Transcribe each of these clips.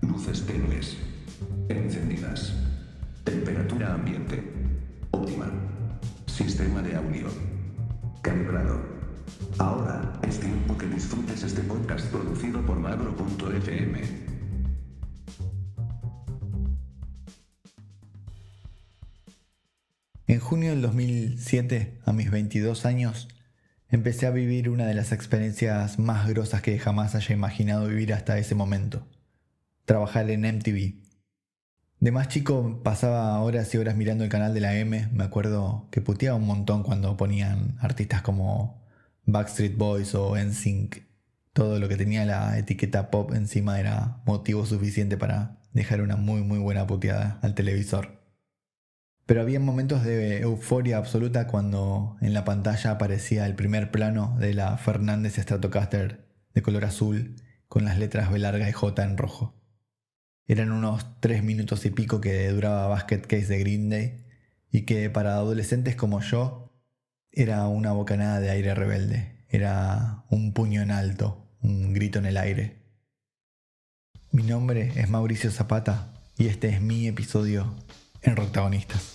Luces tenues. Encendidas. Temperatura ambiente. Óptima. Sistema de audio. Calibrado. Ahora, es tiempo que disfrutes este podcast producido por Magro.fm. En junio del 2007, a mis 22 años, empecé a vivir una de las experiencias más grosas que jamás haya imaginado vivir hasta ese momento. Trabajar en MTV. De más chico pasaba horas y horas mirando el canal de la M, me acuerdo que puteaba un montón cuando ponían artistas como Backstreet Boys o NSYNC. Todo lo que tenía la etiqueta pop encima era motivo suficiente para dejar una muy muy buena puteada al televisor. Pero había momentos de euforia absoluta cuando en la pantalla aparecía el primer plano de la Fernández Stratocaster de color azul con las letras B larga y J en rojo. Eran unos tres minutos y pico que duraba Basket Case de Green Day y que para adolescentes como yo era una bocanada de aire rebelde, era un puño en alto, un grito en el aire. Mi nombre es Mauricio Zapata y este es mi episodio en Roctagonistas.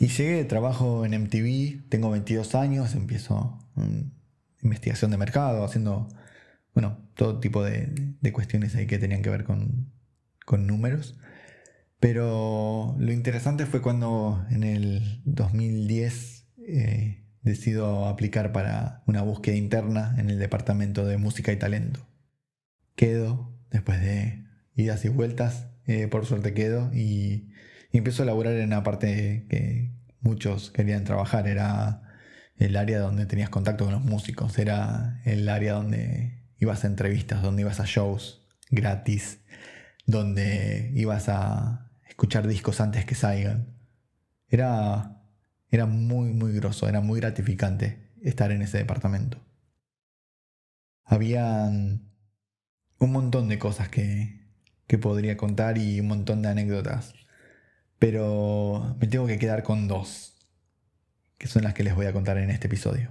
Y llegué trabajo en MTV, tengo 22 años, empiezo investigación de mercado, haciendo, bueno, todo tipo de, cuestiones ahí que tenían que ver con, números. Pero lo interesante fue cuando en el 2010 eh, decido aplicar para una búsqueda interna en el departamento de música y talento. Quedo, después de idas y vueltas, eh, por suerte quedo y y empiezo a laburar en una parte que muchos querían trabajar, era el área donde tenías contacto con los músicos, era el área donde ibas a entrevistas, donde ibas a shows gratis, donde ibas a escuchar discos antes que salgan. Era, era muy, muy grosso, era muy gratificante estar en ese departamento. Habían un montón de cosas que, que podría contar y un montón de anécdotas pero me tengo que quedar con dos, que son las que les voy a contar en este episodio.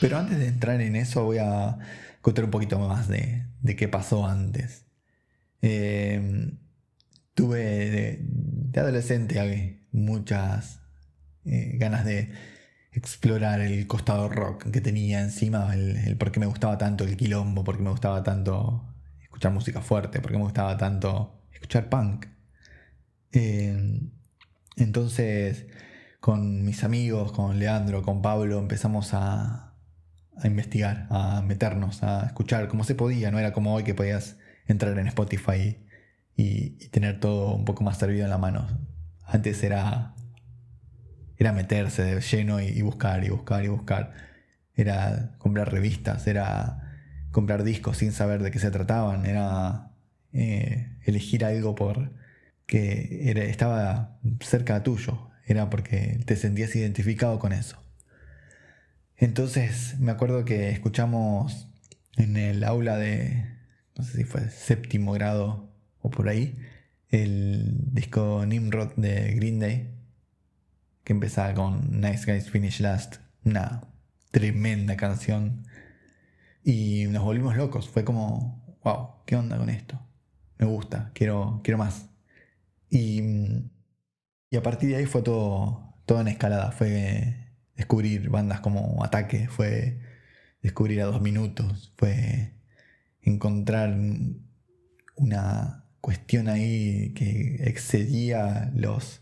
Pero antes de entrar en eso voy a contar un poquito más de, qué pasó antes. Eh, tuve de, adolescente muchas eh, ganas de explorar el costado rock que tenía encima, el, por qué me gustaba tanto el quilombo, por qué me gustaba tanto escuchar música fuerte, por qué me gustaba tanto escuchar punk. Eh, entonces, con mis amigos, con Leandro, con Pablo, empezamos a, a investigar, a meternos, a escuchar como se podía, no era como hoy que podías entrar en Spotify y, tener todo un poco más servido en la mano. Antes era era meterse de lleno y, buscar y buscar y buscar. Era comprar revistas, era comprar discos sin saber de qué se trataban, era eh, elegir algo por que estaba cerca tuyo, era porque te sentías identificado con eso. Entonces me acuerdo que escuchamos en el aula de, no sé si fue séptimo grado o por ahí, el disco Nimrod de Green Day, que empezaba con Nice Guys Finish Last, una tremenda canción. Y nos volvimos locos, fue como, wow, ¿qué onda con esto? Me gusta, quiero, quiero más. Y, y a partir de ahí fue todo, todo en escalada, fue descubrir bandas como Ataque, fue descubrir a dos minutos, fue encontrar una cuestión ahí que excedía los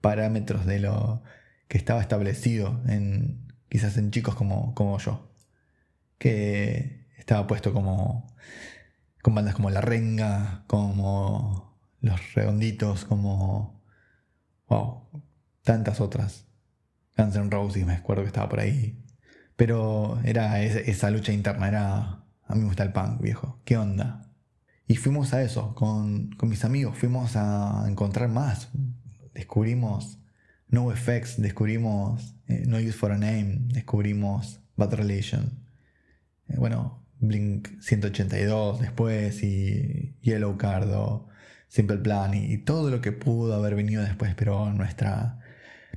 parámetros de lo que estaba establecido en quizás en chicos como, como yo. Que estaba puesto como con bandas como La Renga, como Los Redonditos, como wow, tantas otras. Guns N' Roses, me acuerdo que estaba por ahí. Pero era esa lucha interna, era a mí me gusta el punk, viejo. ¿Qué onda? Y fuimos a eso, con, con mis amigos, fuimos a encontrar más, descubrimos No Effects, descubrimos eh, No Use for a Name, descubrimos Bad Relation. eh, bueno, Blink 182 después y Yellow Card o Simple Plan y, todo lo que pudo haber venido después, pero nuestra,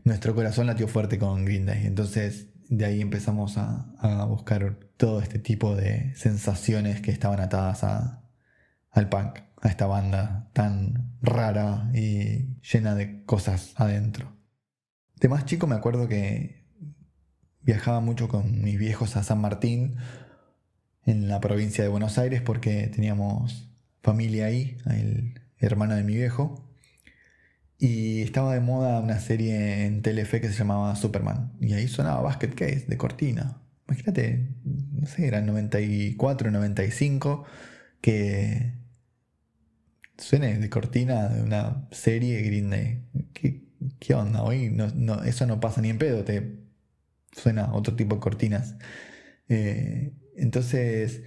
nuestro corazón latió fuerte con Green Day. Entonces de ahí empezamos a, buscar todo este tipo de sensaciones que estaban atadas a, al punk, a esta banda tan rara y llena de cosas adentro. De más chico me acuerdo que viajaba mucho con mis viejos a San Martín, en la provincia de Buenos Aires, porque teníamos familia ahí, el hermano de mi viejo. Y estaba de moda una serie en Telefe que se llamaba Superman. Y ahí sonaba Basket Case de Cortina. Imagínate, no sé, era 94, 95, que suene de cortina de una serie Green Day. ¿Qué, onda? Hoy no, eso no pasa ni en pedo, te suena otro tipo de cortinas. Eh, entonces,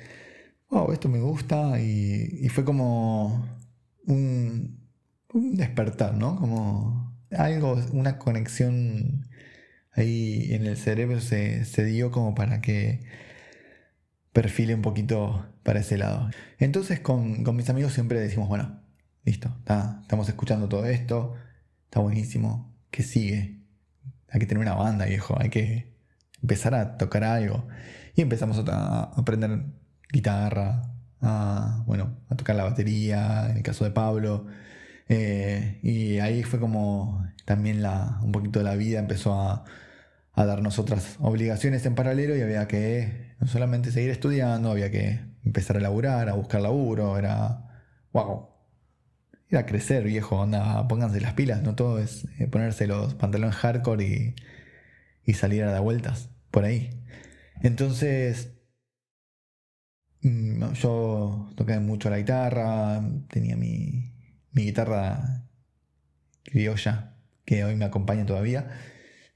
wow, esto me gusta y, fue como un, despertar, ¿no? Como algo, una conexión ahí en el cerebro se, se dio como para que perfile un poquito para ese lado. Entonces con, mis amigos siempre decimos, bueno, listo, estamos escuchando todo esto, está buenísimo, ¿qué sigue? Hay que tener una banda, viejo, hay que empezar a tocar algo. Y empezamos a, aprender guitarra, a, bueno, a tocar la batería, en el caso de Pablo. Eh, y ahí fue como también la, un poquito de la vida empezó a, a darnos otras obligaciones en paralelo y había que no solamente seguir estudiando, había que empezar a laburar, a buscar laburo, era, wow, era crecer, viejo, onda, pónganse las pilas, no todo es eh, ponerse los pantalones hardcore y, y salir a dar vueltas por ahí. Entonces, mm, yo toqué mucho la guitarra, tenía mi, mi guitarra criolla, que hoy me acompaña todavía.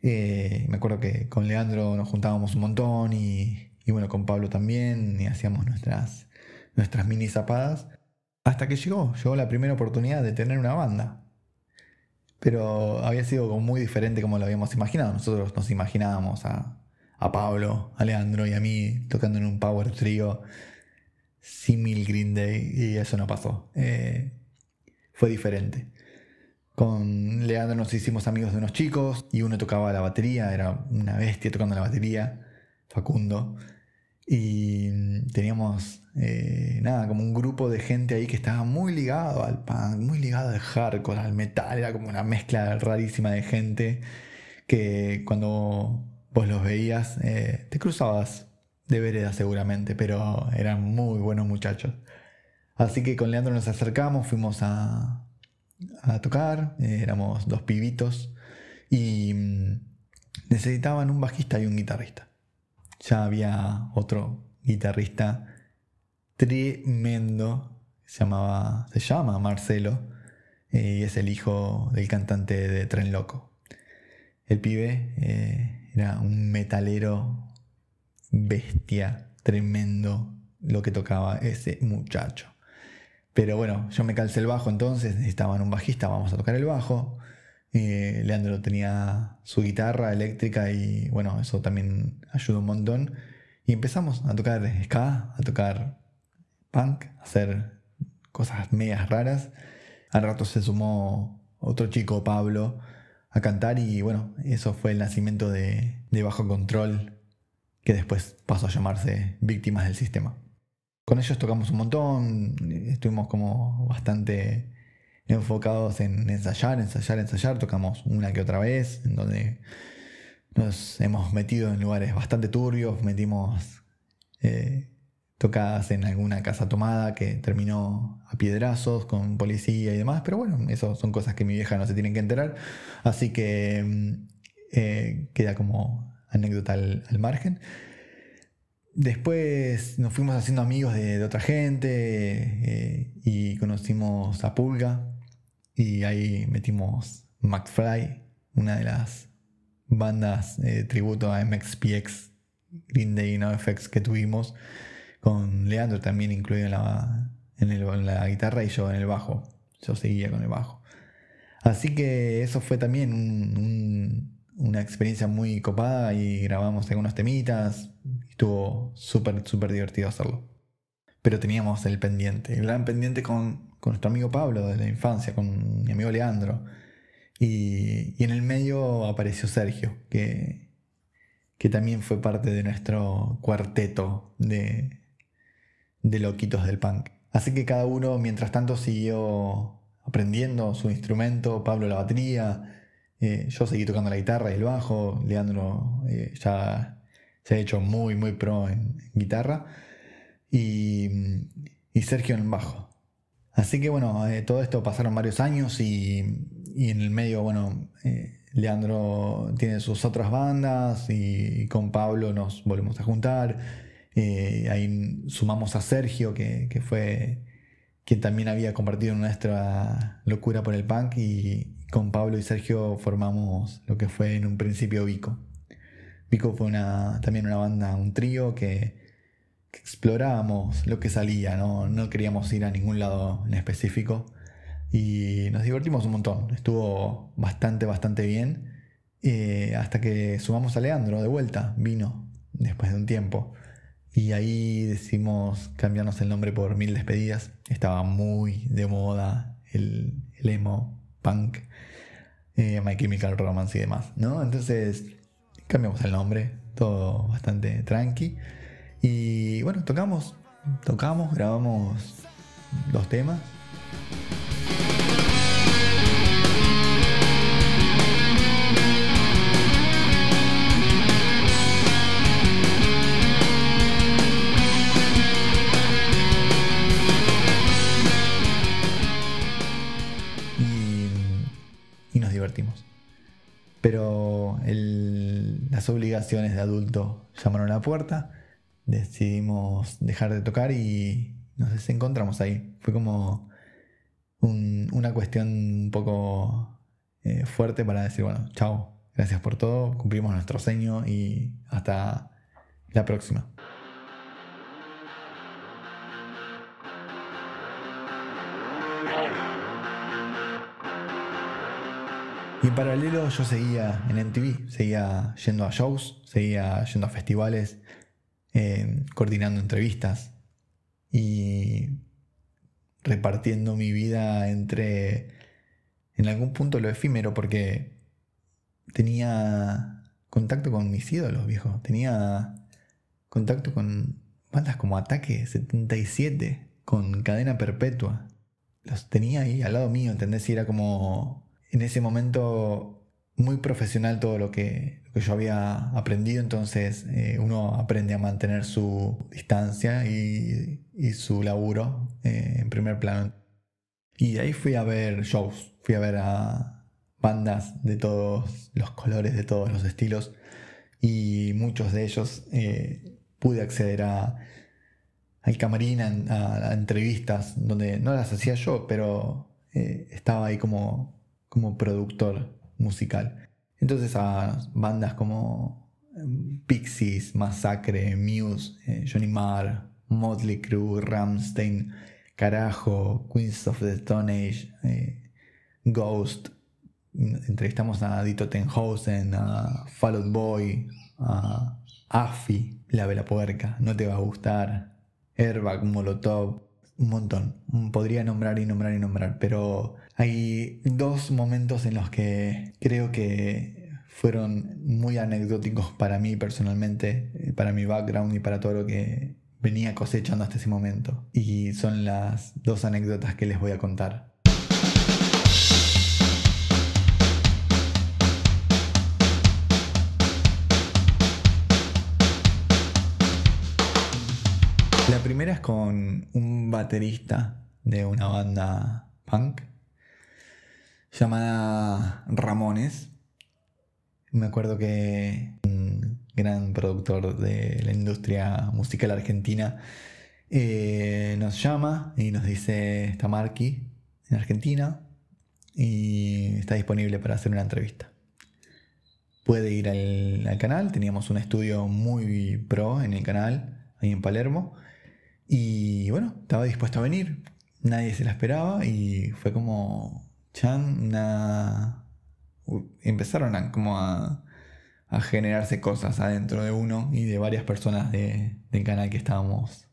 Eh, me acuerdo que con Leandro nos juntábamos un montón y, bueno, con Pablo también, y hacíamos nuestras, nuestras mini zapadas. Hasta que llegó, llegó la primera oportunidad de tener una banda. Pero había sido muy diferente como lo habíamos imaginado. Nosotros nos imaginábamos a, Pablo, a Leandro y a mí tocando en un power trio simil Green Day y eso no pasó. Eh, fue diferente. Con Leandro nos hicimos amigos de unos chicos y uno tocaba la batería, era una bestia tocando la batería, Facundo. Y teníamos, eh, nada, como un grupo de gente ahí que estaba muy ligado al punk, muy ligado al hardcore, al metal, era como una mezcla rarísima de gente que cuando vos los veías eh, te cruzabas de vereda seguramente, pero eran muy buenos muchachos. Así que con Leandro nos acercamos, fuimos a, tocar, eh, éramos dos pibitos y mm, necesitaban un bajista y un guitarrista. Ya había otro guitarrista tremendo, se, llamaba, se llama Marcelo, eh, y es el hijo del cantante de Tren Loco. El pibe eh, era un metalero bestia, tremendo lo que tocaba ese muchacho. Pero bueno, yo me calcé el bajo entonces, necesitaban un bajista, vamos a tocar el bajo. Leandro tenía su guitarra eléctrica y bueno, eso también ayudó un montón. Y empezamos a tocar ska, a tocar punk, a hacer cosas medias raras. Al rato se sumó otro chico, Pablo, a cantar y bueno, eso fue el nacimiento de, de Bajo Control, que después pasó a llamarse Víctimas del Sistema. Con ellos tocamos un montón, estuvimos como bastante enfocados en ensayar, ensayar, ensayar, tocamos una que otra vez, en donde nos hemos metido en lugares bastante turbios, metimos eh, tocadas en alguna casa tomada que terminó a piedrazos con policía y demás, pero bueno, eso son cosas que mi vieja no se tiene que enterar, así que mm, eh, queda como anécdota al margen. Después nos fuimos haciendo amigos de, otra gente eh, y conocimos a Pulga y ahí metimos McFly, una de las bandas de tributo a MXPX, Green Day No Effects que tuvimos, con Leandro también incluido en la, en, la guitarra y yo en el bajo. Yo seguía con el bajo. Así que eso fue también una experiencia muy copada y grabamos algunos temitas, estuvo súper, súper divertido hacerlo. Pero teníamos el pendiente, el gran pendiente con, con nuestro amigo Pablo de la infancia, con mi amigo Leandro. Y, y en el medio apareció Sergio, que, que también fue parte de nuestro cuarteto de, de loquitos del punk. Así que cada uno, mientras tanto, siguió aprendiendo su instrumento, Pablo la batería, eh, yo seguí tocando la guitarra y el bajo, Leandro eh, ya se ha hecho muy, muy pro en, guitarra, y, Sergio en bajo. Así que bueno, eh, todo esto pasaron varios años y, en el medio, bueno, Leandro tiene sus otras bandas y, con Pablo nos volvemos a juntar. ahí sumamos a Sergio, que, que fue quien también había compartido nuestra locura por el punk y con Pablo y Sergio formamos lo que fue en un principio Vico. Vico fue una, también una banda, un trío que, explorábamos lo que salía, ¿no? no queríamos ir a ningún lado en específico y nos divertimos un montón, estuvo bastante, bastante bien eh, hasta que sumamos a Leandro de vuelta, vino después de un tiempo. Y ahí decidimos cambiarnos el nombre por Mil Despedidas. Estaba muy de moda el, emo, punk, eh, My Chemical Romance y demás, ¿no? Entonces cambiamos el nombre, todo bastante tranqui. Y bueno, tocamos, tocamos, grabamos dos temas. Pero las obligaciones de adulto llamaron a la puerta, decidimos dejar de tocar y nos desencontramos ahí. Fue como una cuestión un poco eh, fuerte para decir, bueno, chao, gracias por todo, cumplimos nuestro sueño y hasta la próxima. Y en paralelo yo seguía en MTV, seguía yendo a shows, seguía yendo a festivales, eh, coordinando entrevistas y repartiendo mi vida entre, en algún punto lo efímero, porque tenía contacto con mis ídolos, viejo. Tenía contacto con bandas como Ataque 77, con Cadena Perpetua. Los tenía ahí al lado mío, ¿entendés? Y era como en ese momento muy profesional todo lo que, yo había aprendido, entonces eh, uno aprende a mantener su distancia y, su laburo eh, en primer plano. Y ahí fui a ver shows, fui a ver a bandas de todos los colores, de todos los estilos, y muchos de ellos eh, pude acceder a, al camarín, a, a, entrevistas, donde no las hacía yo, pero estaba ahí como como productor musical. Entonces a bandas como em, Pixies, Massacre, Muse, eh, Johnny Marr, Motley Crue, Ramstein, Carajo, Queens of the Stone Age, eh, Ghost. Entrevistamos a Dito Tenhausen, a Fall Out Boy, a Afi, La Vela Puerca, No Te Va a Gustar, Airbag, Molotov, un montón. Podría nombrar y nombrar y nombrar, pero hay dos momentos en los que creo que fueron muy anecdóticos para mí personalmente, eh, para mi background y para todo lo que venía cosechando hasta ese momento. Y son las dos anécdotas que les voy a contar. La primera es con un baterista de una banda punk llamada Ramones. Me acuerdo que un gran productor de la industria musical argentina eh, nos llama y nos dice está Marky en Argentina y está disponible para hacer una entrevista. Puede ir al, al canal, teníamos un estudio muy pro en el canal, ahí en Palermo, y bueno, estaba dispuesto a venir, nadie se la esperaba y fue como Chan, una... empezaron a, como a a generarse cosas adentro de uno y de varias personas del canal que estábamos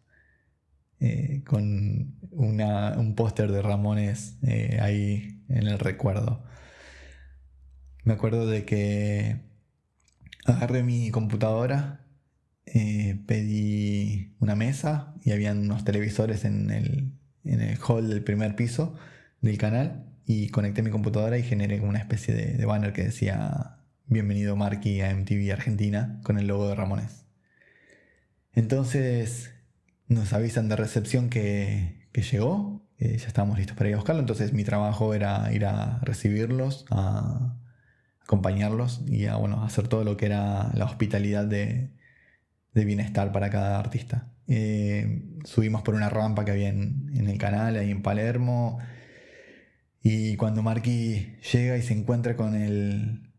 eh, con un póster de Ramones eh, ahí en el recuerdo. Me acuerdo de que agarré mi computadora, eh, pedí una mesa y habían unos televisores en el, en el hall del primer piso del canal y conecté mi computadora y generé una especie de banner que decía Bienvenido Marky a MTV Argentina con el logo de Ramones. Entonces nos avisan de recepción que, llegó, ya estábamos listos para ir a buscarlo, entonces mi trabajo era ir a recibirlos, a acompañarlos y a bueno, hacer todo lo que era la hospitalidad de, bienestar para cada artista. Eh, subimos por una rampa que había en, en el canal, ahí en Palermo, y cuando Marky llega y se encuentra con el,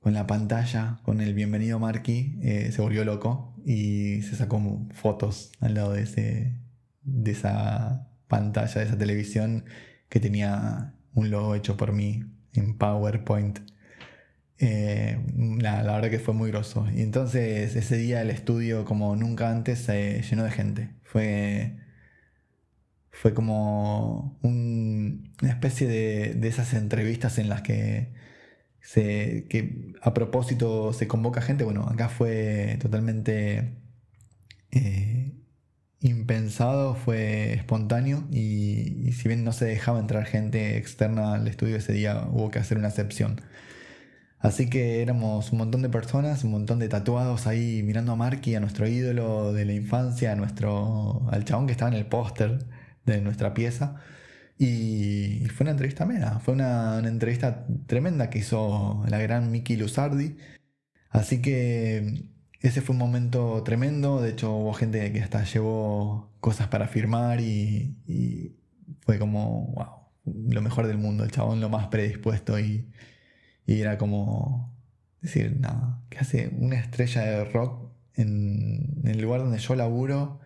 con la pantalla, con el bienvenido Marky, eh, se volvió loco y se sacó fotos al lado de, ese, de esa pantalla, de esa televisión que tenía un logo hecho por mí en PowerPoint. Eh, la, verdad que fue muy groso. Y entonces ese día el estudio como nunca antes se llenó de gente. Fue, fue como una especie de, de esas entrevistas en las que que a propósito se convoca gente, bueno, acá fue totalmente eh, impensado, fue espontáneo y, si bien no se dejaba entrar gente externa al estudio ese día, hubo que hacer una excepción. Así que éramos un montón de personas, un montón de tatuados ahí mirando a Marky, a nuestro ídolo de la infancia, a nuestro, al chabón que estaba en el póster de nuestra pieza. Y fue una entrevista amena, fue una, entrevista tremenda que hizo la gran Miki Luzardi. Así que ese fue un momento tremendo, de hecho hubo gente que hasta llevó cosas para firmar y, fue como, wow, lo mejor del mundo, el chabón lo más predispuesto y, y era como decir, nada, que hace una estrella de rock en el lugar donde yo laburo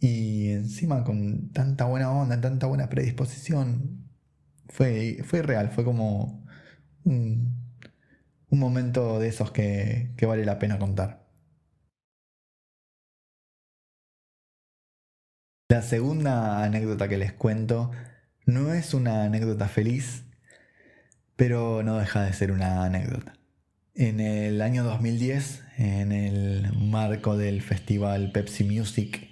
y encima con tanta buena onda, tanta buena predisposición, fue, fue real, fue como un, momento de esos que, que vale la pena contar. La segunda anécdota que les cuento no es una anécdota feliz, pero no deja de ser una anécdota. En el año 2010, en el marco del festival Pepsi Music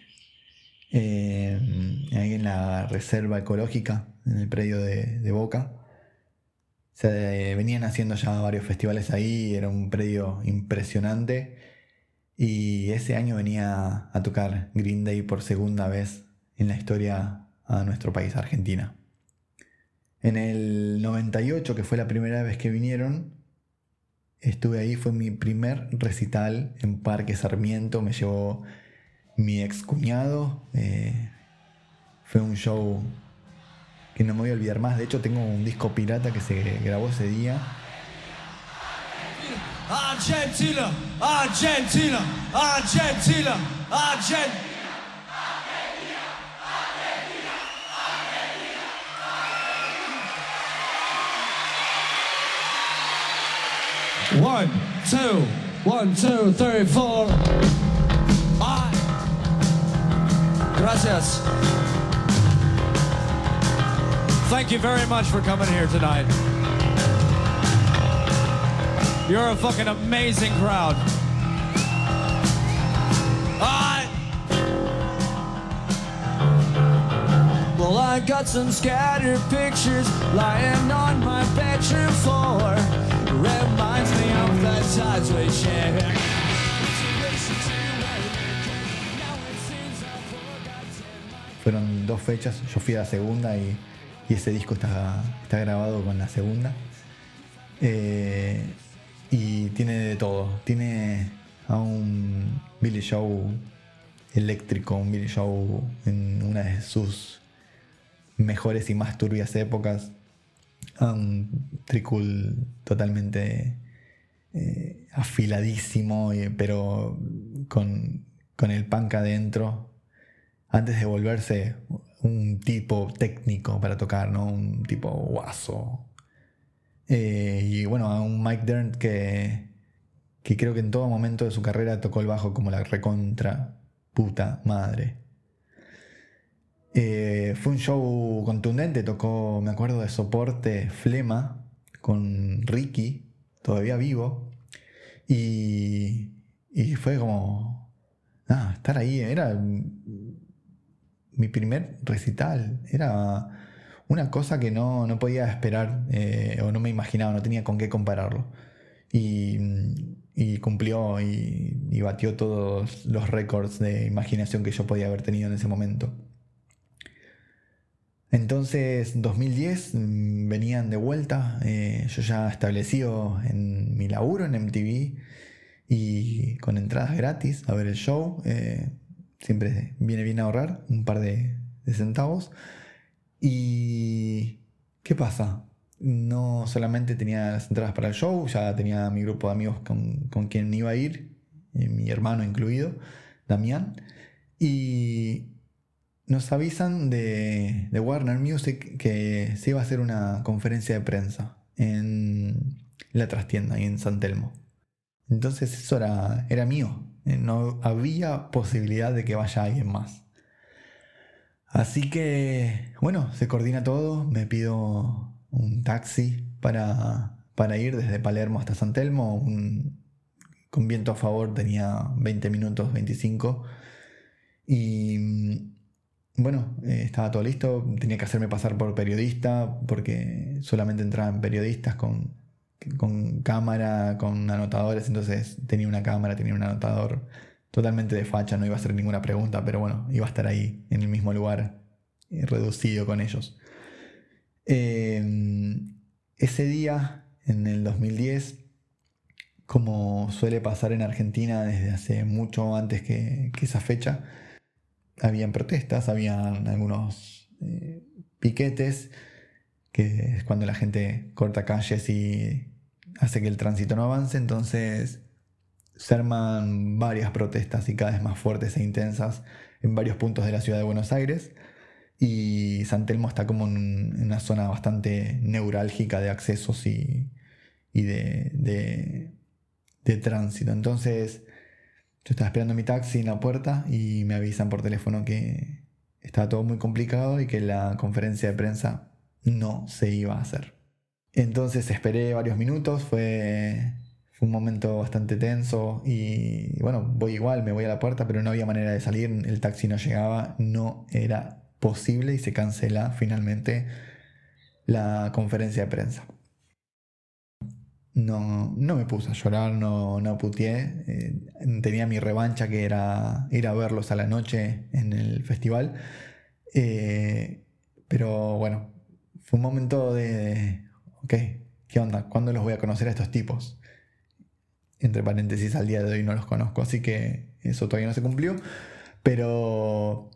eh, ahí en la reserva ecológica, en el predio de, Boca. Se venían haciendo ya varios festivales ahí, era un predio impresionante. Y ese año venía a tocar Green Day por segunda vez en la historia a nuestro país, Argentina. En el 98, que fue la primera vez que vinieron, estuve ahí, fue mi primer recital en Parque Sarmiento, me llevó mi ex cuñado. Eh, fue un show que no me voy a olvidar más. De hecho, tengo un disco pirata que se grabó ese día. One, two, one, two, three, four. Gracias. Thank you very much for coming here tonight. You're a fucking amazing crowd. Well, I got some scattered pictures lying on my bedroom floor. Fueron dos fechas, yo fui a la segunda y, ese disco está, grabado con la segunda. Eh, y tiene de todo, tiene a un Billy Show eléctrico, un Billy Show en una de sus mejores y más turbias épocas, a un tricul totalmente eh, afiladísimo, pero con, con el punk adentro, antes de volverse un tipo técnico para tocar, ¿no? Un tipo guaso. Eh, y bueno, a un Mike Dern que, que creo que en todo momento de su carrera tocó el bajo como la recontra puta madre. Eh, fue un show contundente, tocó, me acuerdo de soporte Flema con Ricky, todavía vivo, y, fue como, ah, estar ahí, era mi primer recital, era una cosa que no, podía esperar eh, o no me imaginaba, no tenía con qué compararlo. Y, cumplió y, y, batió todos los récords de imaginación que yo podía haber tenido en ese momento. Entonces, 2010 mm, venían de vuelta, eh, yo ya establecido en mi laburo en MTV y con entradas gratis a ver el show. Eh, siempre viene bien ahorrar un par de, centavos. ¿Y qué pasa? No solamente tenía las entradas para el show, ya tenía mi grupo de amigos con, con quien iba a ir, eh, mi hermano incluido, Damián. Y nos avisan de, Warner Music que se iba a hacer una conferencia de prensa en la trastienda y en San Telmo. Entonces eso era, era mío. Eh, no había posibilidad de que vaya alguien más. Así que, bueno, se coordina todo. Me pido un taxi para, para ir desde Palermo hasta San Telmo. con viento a favor tenía 20 minutos, 25. Y bueno, eh, estaba todo listo, tenía que hacerme pasar por periodista porque solamente entraban periodistas con, con cámara, con anotadores, entonces tenía una cámara, tenía un anotador totalmente de facha, no iba a hacer ninguna pregunta, pero bueno, iba a estar ahí en el mismo lugar, eh, reducido con ellos. Em, ese día, en el 2010, como suele pasar en Argentina desde hace mucho antes que esa fecha, habían protestas, habían algunos eh, piquetes, que es cuando la gente corta calles y hace que el tránsito no avance, entonces se arman varias protestas y cada vez más fuertes e intensas en varios puntos de la ciudad de Buenos Aires. Y San Telmo está como en una zona bastante neurálgica de accesos y, de, de, de tránsito. Entonces, yo estaba esperando mi taxi en la puerta y me avisan por teléfono que estaba todo muy complicado y que la conferencia de prensa no se iba a hacer. Entonces esperé varios minutos, fue, fue un momento bastante tenso y bueno, voy igual, me voy a la puerta, pero no había manera de salir, el taxi no llegaba, no era posible y se cancela finalmente la conferencia de prensa no, no me puse a llorar, no, no putié. Eh, tenía mi revancha que era ir a verlos a la noche en el festival. Eh, pero bueno, fue un momento de, ok, ¿qué onda? ¿Cuándo los voy a conocer a estos tipos? Entre paréntesis, al día de hoy no los conozco, así que eso todavía no se cumplió. Pero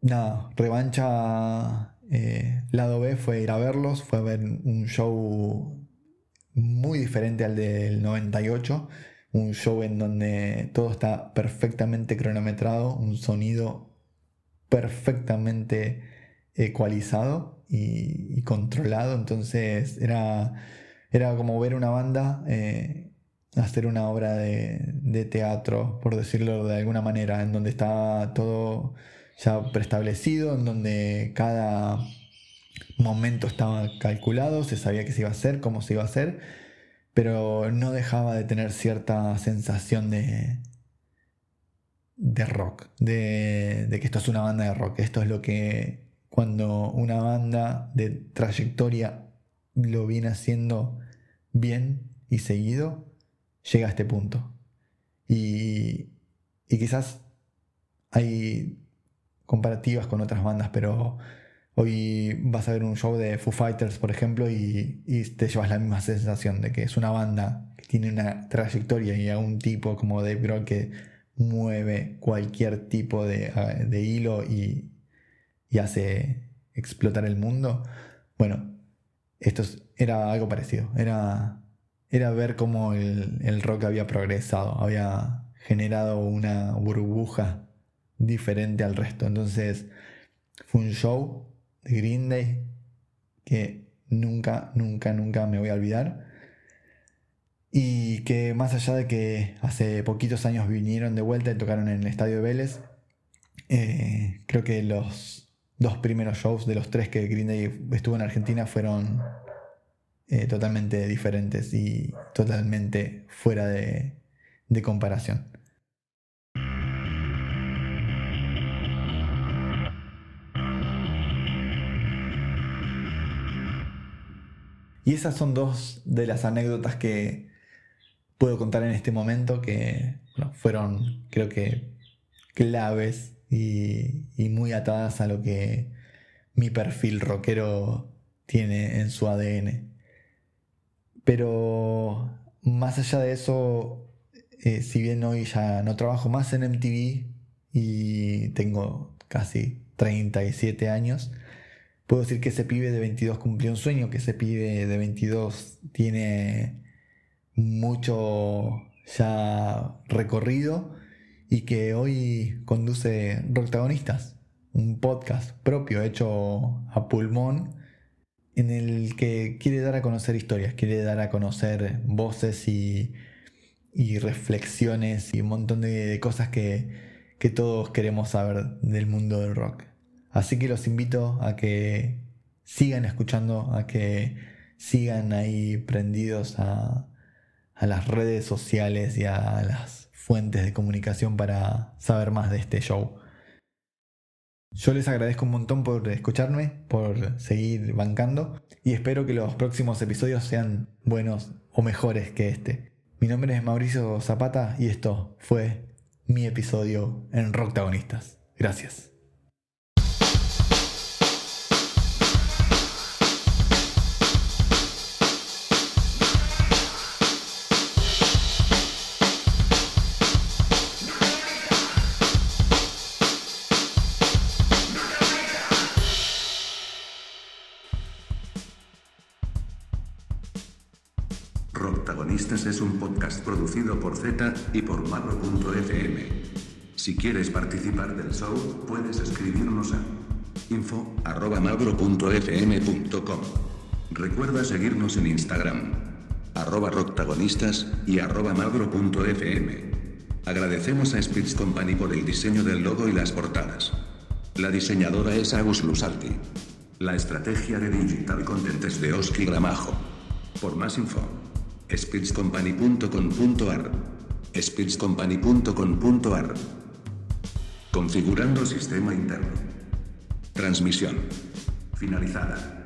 nada, revancha eh, lado B fue ir a verlos, fue a ver un show muy diferente al del 98, un show en donde todo está perfectamente cronometrado, un sonido perfectamente ecualizado y, controlado, entonces era, era como ver una banda eh, hacer una obra de, teatro, por decirlo de alguna manera, en donde está todo ya preestablecido, en donde cada momento estaba calculado, se sabía que se iba a hacer, cómo se iba a hacer, pero no dejaba de tener cierta sensación de, de rock, de, de que esto es una banda de rock. Esto es lo que cuando una banda de trayectoria lo viene haciendo bien y seguido, llega a este punto. Y, y quizás hay comparativas con otras bandas, pero Hoy vas a ver un show de Foo Fighters, por ejemplo, y, te llevas la misma sensación de que es una banda que tiene una trayectoria y a un tipo como Dave Grohl que mueve cualquier tipo de, hilo y, hace explotar el mundo. Bueno, esto era algo parecido. Era, era ver cómo el, el rock había progresado, había generado una burbuja diferente al resto. Entonces fue un show Green Day que nunca, nunca, nunca me voy a olvidar. Y que más allá de que hace poquitos años vinieron de vuelta y tocaron en el estadio de Vélez, eh, creo que los dos primeros shows de los tres que Green Day estuvo en Argentina fueron eh, totalmente diferentes y totalmente fuera de comparación. Y esas son dos de las anécdotas que puedo contar en este momento que fueron, creo que, claves y, muy atadas a lo que mi perfil rockero tiene en su ADN. Pero más allá de eso, eh, si bien hoy ya no trabajo más en MTV y tengo casi 37 años, puedo decir que ese pibe de 22 cumplió un sueño, que ese pibe de 22 tiene mucho ya recorrido y que hoy conduce Roctagonistas, un podcast propio hecho a pulmón en el que quiere dar a conocer historias, quiere dar a conocer voces y, reflexiones y un montón de, cosas que, que todos queremos saber del mundo del rock. Así que los invito a que sigan escuchando, a que sigan ahí prendidos a, las redes sociales y a las fuentes de comunicación para saber más de este show. Yo les agradezco un montón por escucharme, por seguir bancando y espero que los próximos episodios sean buenos o mejores que este. Mi nombre es Mauricio Zapata y esto fue mi episodio en Rocktagonistas. Gracias. Es un podcast producido por Z y por Magro.fm. Si quieres participar del show, puedes escribirnos a info.magro.fm.com. Recuerda seguirnos en Instagram, arroba rocktagonistas y arroba magro.fm. Agradecemos a Spitz Company por el diseño del logo y las portadas. La diseñadora es Agus Lusalti. La estrategia de Digital Content es de Oski Gramajo. Por más info speechcompany.com.ar speechcompany.com.ar Configurando sistema interno. Transmisión. Finalizada.